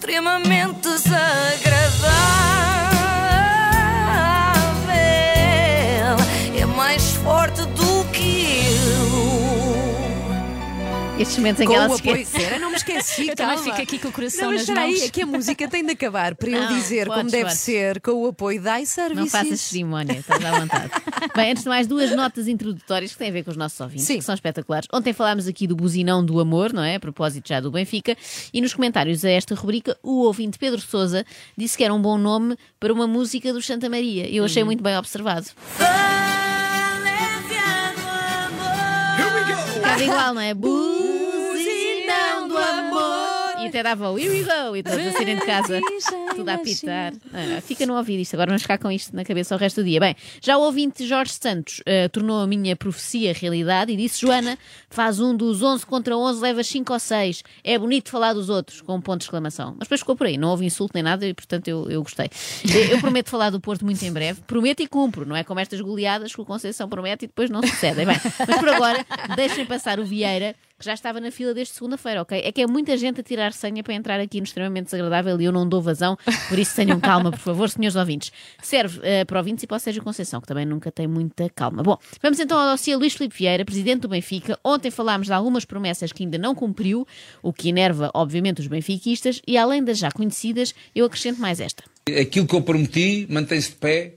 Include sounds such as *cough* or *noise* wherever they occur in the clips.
extremamente desagradável. Estes momentos em Com que o ela se apoio. esquece. Não me esqueci. *laughs* Eu também calma. fico aqui com o coração Não, mas nas espera aí, mãos. é que a música tem de acabar para eu Não, dizer como podes, deve podes. ser, com o apoio da iServices. Não faças cerimónia, estás à vontade. *laughs* Bem, antes de mais, duas notas introdutórias que têm a ver com os nossos ouvintes, Sim. que são espetaculares. Ontem falámos aqui do buzinão do amor, não é? A propósito já do Benfica. E nos comentários a esta rubrica, o ouvinte Pedro Souza disse que era um bom nome para uma música do Santa Maria. Eu Uhum. achei muito bem observado. Ficava igual, não é? Buzinão do amor. E até dava o here we go e todos a saírem de casa, tudo a apitar. Ah, fica no ouvido isto, agora vamos ficar com isto na cabeça o resto do dia. Bem, já o ouvinte Jorge Santos ah, tornou a minha profecia realidade e disse: Joana, faz um dos 11 contra 11, levas 5 ou 6. É bonito falar dos outros, com um ponto de exclamação. Mas depois ficou por aí, não houve insulto nem nada e portanto eu, eu gostei. Eu, eu prometo falar do Porto muito em breve, prometo e cumpro, não é como estas goleadas que o Conceição promete e depois não sucedem. Bem, mas por agora, deixem passar o Vieira que já estava na fila desde segunda-feira, ok? É que é muita gente a tirar senha para entrar aqui no extremamente desagradável e eu não dou vazão, por isso tenham *laughs* calma, por favor, senhores ouvintes. Serve eh, para ouvintes e para o Sérgio Conceição, que também nunca tem muita calma. Bom, vamos então ao dossiê Luís Filipe Vieira, presidente do Benfica. Ontem falámos de algumas promessas que ainda não cumpriu, o que enerva, obviamente, os benfiquistas, e além das já conhecidas, eu acrescento mais esta. Aquilo que eu prometi mantém-se de pé.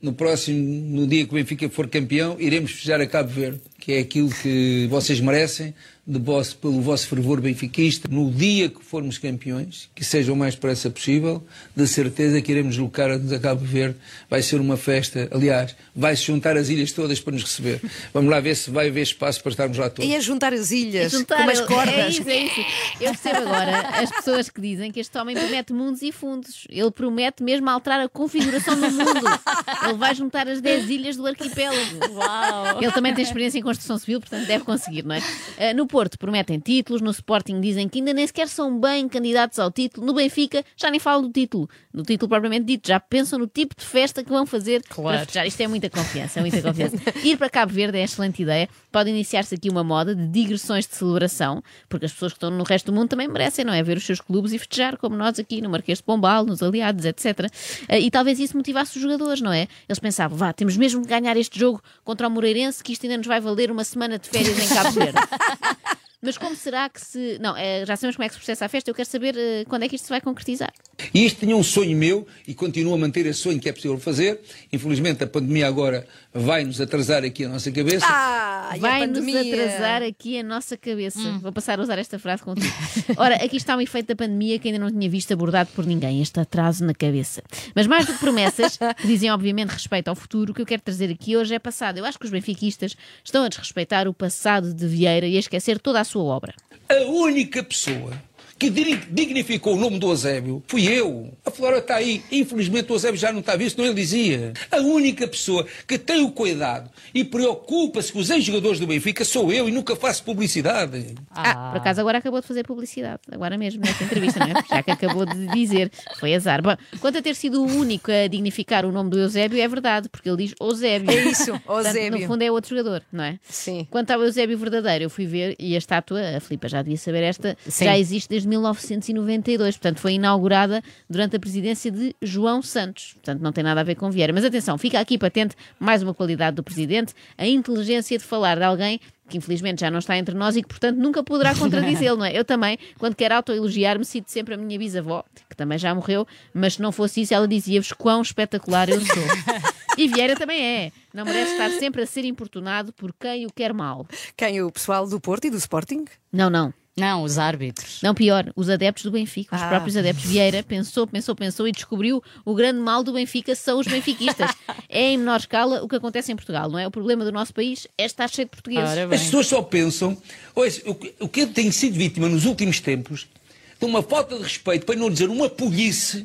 No próximo, no dia que o Benfica for campeão, iremos festejar a Cabo Verde, que é aquilo que vocês merecem, de vosso, pelo vosso fervor benfiquista. No dia que formos campeões, que seja o mais depressa possível, de certeza que iremos deslocar-nos a Cabo Verde. Vai ser uma festa. Aliás, vai-se juntar as ilhas todas para nos receber. Vamos lá ver se vai haver espaço para estarmos lá todos. E a juntar as ilhas, Juntar- com as É cordas. isso, é isso. Eu percebo agora as pessoas que dizem que este homem promete mundos e fundos. Ele promete mesmo alterar a configuração do mundo. Ele vai juntar as 10 ilhas do arquipélago. Uau! Ele também tem experiência em construção civil, portanto deve conseguir, não é? Ah, no Porto prometem títulos, no Sporting dizem que ainda nem sequer são bem candidatos ao título, no Benfica já nem falam do título, do título propriamente dito, já pensam no tipo de festa que vão fazer para Claro. festejar. Isto é muita confiança, é muita confiança. Ir para Cabo Verde é excelente ideia, pode iniciar-se aqui uma moda de digressões de celebração, porque as pessoas que estão no resto do mundo também merecem, não é? Ver os seus clubes e festejar, como nós aqui no Marquês de Pombal, nos Aliados, etc. Ah, E talvez isso motivasse os jogadores, não é? Eles pensavam, vá, temos mesmo que ganhar este jogo contra o Moreirense, que isto ainda nos vai valer uma semana de férias em Cabo Verde. *laughs* Mas como será que se. Não, eh, já sabemos como é que se processa a festa, eu quero saber eh, quando é que isto se vai concretizar. E isto tinha um sonho meu e continuo a manter esse sonho que é possível fazer. Infelizmente a pandemia agora vai nos atrasar aqui a nossa cabeça. Ah, e a Vai nos pandemia? atrasar aqui a nossa cabeça. Vou passar a usar esta frase contigo. Ora, aqui está um efeito da pandemia que ainda não tinha visto abordado por ninguém, este atraso na cabeça. Mas mais do que promessas, que dizem obviamente respeito ao futuro, o que eu quero trazer aqui hoje é passado. Eu acho que os benfiquistas estão a desrespeitar o passado de Vieira e a esquecer toda a sua obra. A única pessoa que dig- dignificou o nome do Eusébio fui eu. A Flora está aí. Infelizmente o Eusébio já não está visto, não ele dizia. A única pessoa que tem o cuidado e preocupa-se com os ex-jogadores do Benfica sou eu e nunca faço publicidade. Ah, por acaso agora acabou de fazer publicidade, agora mesmo, nesta entrevista, não é? Já que acabou de dizer, foi azar. Bom, quanto a ter sido o único a dignificar o nome do Eusébio, é verdade, porque ele diz Eusébio. É isso, Portanto, Eusébio. no fundo é outro jogador, não é? Sim. Quanto ao Eusébio verdadeiro, eu fui ver e a estátua, a Filipa já devia saber esta, Sim. já existe desde 1992, portanto foi inaugurada durante a presidência de João Santos, portanto não tem nada a ver com Vieira. Mas atenção, fica aqui patente mais uma qualidade do presidente, a inteligência de falar de alguém que infelizmente já não está entre nós e que, portanto, nunca poderá *laughs* contradizê-lo, não é? Eu também, quando quero autoelogiar-me, cito sempre a minha bisavó, que também já morreu, mas se não fosse isso, ela dizia-vos quão espetacular eu sou. *laughs* E Vieira também é. Não merece estar sempre a ser importunado por quem o quer mal. Quem? O pessoal do Porto e do Sporting? Não, não. Não, os árbitros. Não, pior, os adeptos do Benfica, os Ah. próprios adeptos. Vieira pensou, pensou, pensou e descobriu o grande mal do Benfica são os benfiquistas. *laughs* É em menor escala o que acontece em Portugal, não é? O problema do nosso país é estar cheio de portugueses. As pessoas só pensam. Ouça, o, que- o que eu tenho sido vítima nos últimos tempos de uma falta de respeito, para não dizer uma polícia.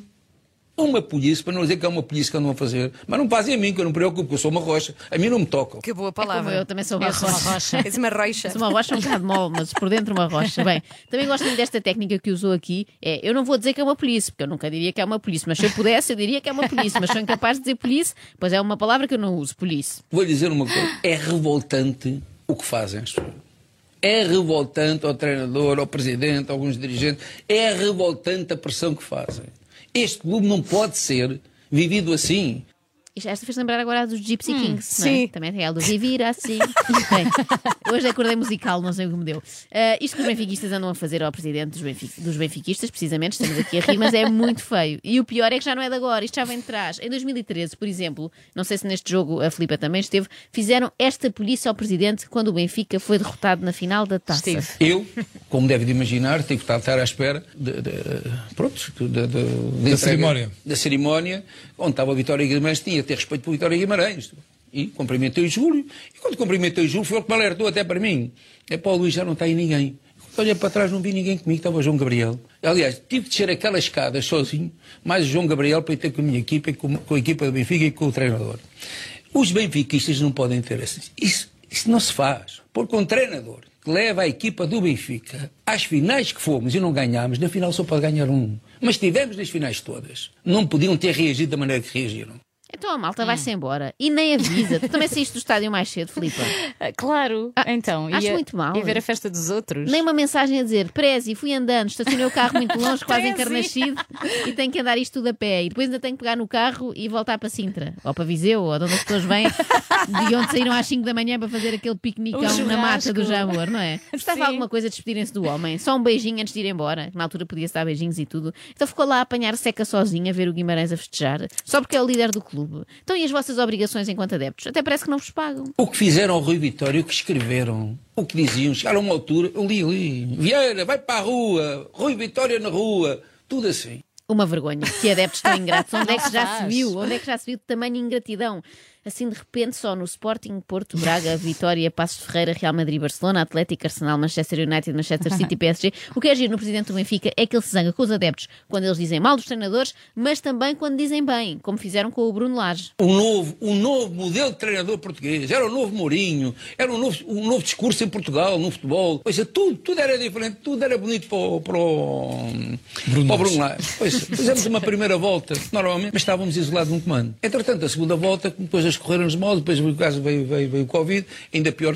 Uma polícia, para não dizer que é uma polícia que andam a fazer. Mas não fazem a mim, que eu não me preocupo, porque eu sou uma rocha. A mim não me tocam. Que boa É palavra. eu, também sou uma Eu sou uma rocha. rocha. És uma rocha. Sou uma rocha um bocado mole, mas por dentro uma rocha. Bem, também gosto muito desta técnica que usou aqui. É, eu não vou dizer que é uma polícia, porque eu nunca diria que é uma polícia, mas se eu pudesse, eu diria que é uma polícia, mas sou incapaz de dizer polícia, pois é uma palavra que eu não uso, polícia. Vou lhe dizer uma coisa. É revoltante o que fazem as pessoas. É revoltante ao treinador, ao presidente, a alguns dirigentes, é revoltante a pressão que fazem. Este clube não pode ser vivido assim. Esta fez lembrar agora dos Gypsy Kings, não é? sim. Também tem ela do Vivir assim. *laughs* Bem, hoje acordei musical, não sei o que me deu. Ah, isto que os benfiquistas andam a fazer ao presidente dos, benfi- dos benfiquistas, precisamente, estamos aqui a rir, mas é muito feio. E o pior é que já não é de agora, isto já vem de trás. Em 2013, por exemplo, não sei se neste jogo a Filipa também esteve, fizeram esta polícia ao presidente quando o Benfica foi derrotado na final da taça. Estive. Eu, como deve de imaginar, tive que estar à espera de, de, pronto, de, de- de entrega- cerimónia. Da cerimónia, onde estava a Vitória Guimarães, tinha ter respeito por Vitória Guimarães. E cumprimentei o Júlio. E quando cumprimentei o Júlio, foi ele que me alertou até para mim. É para o Luís, já não está aí ninguém. Quando olhei para trás, não vi ninguém comigo, estava o João Gabriel. Aliás, tive de descer aquelas escadas sozinho, mais o João Gabriel para ir ter com a minha equipa, com, com a equipa do Benfica e com o treinador. Os benfiquistas não podem ter assim. Isso, isso não se faz. Porque um treinador que leva a equipa do Benfica às finais que fomos e não ganhámos, na final só pode ganhar um. Mas tivemos nas finais todas. Não podiam ter reagido da maneira que reagiram. Então a malta vai-se embora e nem avisa. Tu também *laughs* saíste do estádio mais cedo, Filipa. Ah, Claro, então. acho ia- muito mal. E ver a festa dos outros. Nem uma mensagem a dizer, Prezi, fui andando, estacionei o carro muito longe, quase. Carnaxide, e tenho que andar isto tudo a pé. E depois ainda tenho que pegar no carro e voltar para Sintra, ou para Viseu, ou de onde as pessoas vêm, de onde saíram às 5 da manhã para fazer aquele piquenicão na mata do. Jamor, não é? Gostava alguma coisa de despedirem-se do homem, só um beijinho antes de ir embora, na altura podia-se dar beijinhos e tudo. Então ficou lá a apanhar seca sozinha, a ver o Guimarães a festejar, só porque é o líder do clube. Então e as vossas obrigações enquanto adeptos? Até parece que não vos pagam. O que fizeram ao Rui Vitória, o que escreveram, o que diziam, chegaram a uma altura, eu li ali, Vieira, vai para a rua, Rui Vitória na rua, tudo assim. Uma vergonha. Que adeptos tão ingratos. *laughs* Onde é que já se viu? Onde é que já se viu de tamanho ingratidão? Assim, de repente, só no Sporting, Porto, Braga, *laughs* Vitória, Passos de Ferreira, Real Madrid, Barcelona, Atlético, Arsenal, Manchester United, Manchester City, *laughs* PSG. O que é giro no presidente do Benfica é que ele se zanga com os adeptos quando eles dizem mal dos treinadores, mas também quando dizem bem, como fizeram com o Bruno Lage. Um novo, um novo modelo de treinador português, era o novo Mourinho, era um novo, um novo discurso em Portugal, no futebol. Pois é, tudo, tudo era diferente, tudo era bonito para o, para o, Bruno para o Lage. Bruno Lage. Pois, fizemos uma primeira volta, normalmente, mas estávamos isolados num comando. Entretanto, a segunda volta, depois as correram-nos mal, depois o caso veio, veio, veio o Covid, ainda pior,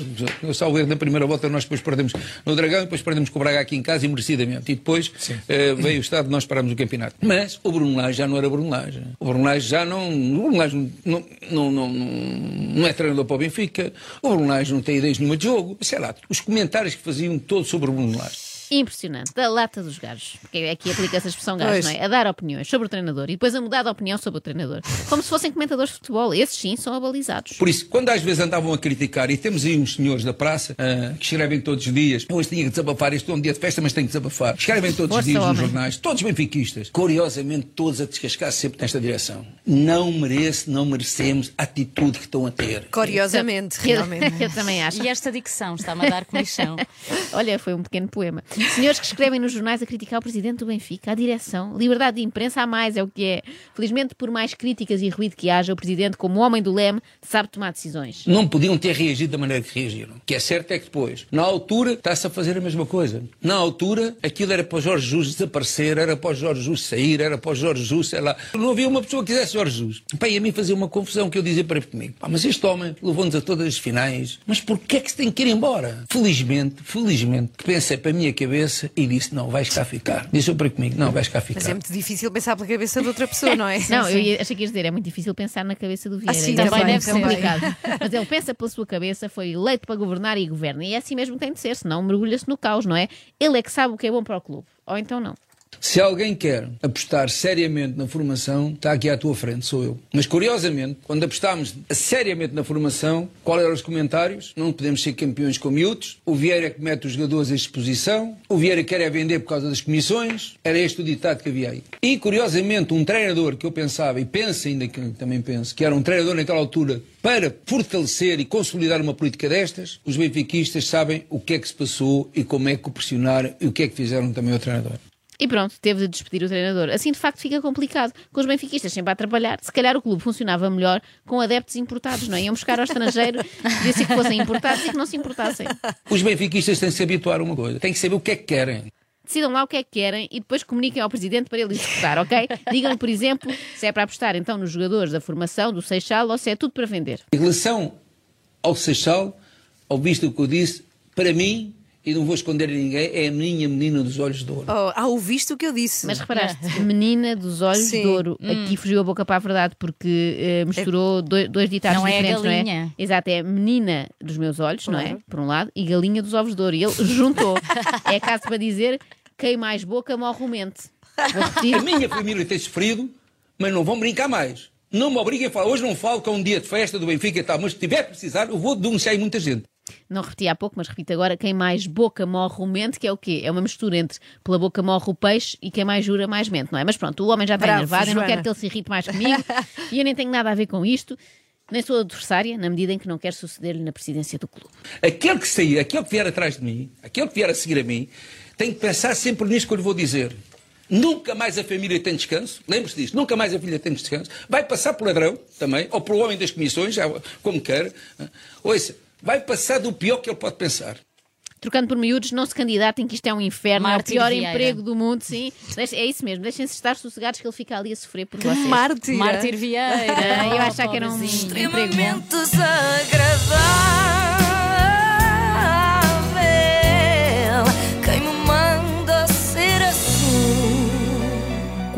salvo erro, na primeira volta nós depois perdemos no Dragão, depois perdemos com o Braga aqui em casa e merecidamente. E depois eh, veio o estado nós paramos o campeonato. Mas o Bruno Lage já não era Bruno Lage. O Bruno Lage já não. O Bruno Lage não, não, não, não, não é treinador para o Benfica. O Bruno Lage não tem ideias nenhuma de jogo. Sei lá, os comentários que faziam todos sobre o Bruno Lage. Impressionante. Da lata dos gajos. Porque aqui aplica-se a expressão gajo, Pois. não é? A dar opiniões sobre o treinador e depois a mudar de opinião sobre o treinador. Como se fossem comentadores de futebol. Esses sim são abalizados. Por isso, quando às vezes andavam a criticar, e temos aí uns senhores da praça ah, que escrevem todos os dias, eu hoje tinha que desabafar, este é um dia de festa, mas tenho que desabafar. Escrevem todos Força, os dias nos homem. jornais, todos benfiquistas, curiosamente todos a descascar sempre nesta direção. Não merece, não merecemos a atitude que estão a ter. Curiosamente, Eu- *laughs* realmente. Eu também acho. E esta dicção está-me a dar comichão. *laughs* Olha, foi um pequeno poema. Senhores que escrevem nos jornais a criticar o presidente do Benfica, a direção, liberdade de imprensa há mais, é o que é. Felizmente, por mais críticas e ruído que haja, o presidente, como homem do leme, sabe tomar decisões. Não podiam ter reagido da maneira que reagiram. O que é certo é que depois, na altura, está-se a fazer a mesma coisa. Na altura, aquilo era para o Jorge Jesus desaparecer, era para o Jorge Jesus sair, era para o Jorge Jesus, sei lá. Não havia uma pessoa que quisesse Jorge Jesus. Pá, e a mim fazia uma confusão que eu dizia para comigo. Pá, mas este homem levou-nos a todas as finais. Mas porquê é que se tem que ir embora? Felizmente, felizmente, que pensei para a minha cabeça e disse, não, vais cá ficar. Disse eu para comigo, não, vais cá ficar. Mas é muito difícil pensar pela cabeça de outra pessoa, não é? Não, eu ia, achei que ias dizer, é muito difícil pensar na cabeça do Vieira. Ah, sim, é também muito deve ser. complicado. Mas ele pensa pela sua cabeça, foi eleito para governar e governa. E é assim mesmo que tem de ser, senão mergulha-se no caos, não é? Ele é que sabe o que é bom para o clube. Ou então não. Se alguém quer apostar seriamente na formação, está aqui à tua frente, sou eu. Mas curiosamente, quando apostámos seriamente na formação, qual eram os comentários? Não podemos ser campeões com miúdos. O Vieira que mete os jogadores à exposição. O Vieira quer é vender por causa das comissões. Era este o ditado que havia aí. E curiosamente, um treinador que eu pensava, e penso ainda que também penso, que era um treinador naquela altura para fortalecer e consolidar uma política destas, os benfiquistas sabem o que é que se passou e como é que o pressionaram e o que é que fizeram também ao treinador. E pronto, teve de despedir o treinador. Assim, de facto, fica complicado. Com os benfiquistas sempre a trabalhar. Se calhar o clube funcionava melhor com adeptos importados, não é? Iam buscar ao estrangeiro, *laughs* devia ser que fossem importados e que não se importassem. Os benfiquistas têm que se habituar a uma coisa. Têm que saber o que é que querem. Decidam lá o que é que querem e depois comuniquem ao presidente para ele executar, ok? Digam-lhe, por exemplo, se é para apostar então nos jogadores da formação, do Seixal, ou se é tudo para vender. Em relação ao Seixal, ao visto do que eu disse, para mim e não vou esconder a ninguém, é a minha menina dos olhos de ouro. Oh, ah, ouviste o que eu disse. Mas reparaste, menina dos olhos Sim. de ouro. Aqui fugiu a boca para a verdade porque eh, misturou dois, dois ditados Não é a diferentes, não é? galinha. Exato, é menina dos meus olhos, não é? Por um lado, e galinha dos ovos de ouro. E ele *laughs* juntou. é caso para dizer: quem mais boca morre o mente. A minha família tem sofrido, mas não vão brincar mais. Não me obriguem a falar. Hoje não falo que é um dia de festa do Benfica e tal, mas se tiver a precisar, eu vou denunciar muita gente. Não repeti há pouco, mas repito agora: quem mais boca morre o mente, que é o quê? É uma mistura entre pela boca morre o peixe e quem mais jura mais mente, não é? Mas pronto, o homem já está Bravo, enervado, eu não quero que ele se irrite mais comigo *laughs* e eu nem tenho nada a ver com isto. Nem sou adversária, na medida em que não quero suceder-lhe na presidência do clube. Aquele que sair, aquele que vier atrás de mim, aquele que vier a seguir a mim, tem que pensar sempre nisto que eu lhe vou dizer. Nunca mais a família tem descanso, lembre-se disto, nunca mais a filha tem descanso. Vai passar por ladrão também, ou por homem das comissões, como quer. Ouça, vai passar do pior que ele pode pensar. Trocando por miúdos, não se candidatem, que isto é um inferno, Mártir é o pior Vieira. emprego do mundo, sim. Deixe- é isso mesmo, deixem-se estar sossegados que ele fica ali a sofrer por vocês. Mártir. Mártir Vieira. *laughs* Eu achava que era um emprego bom. Desagradável.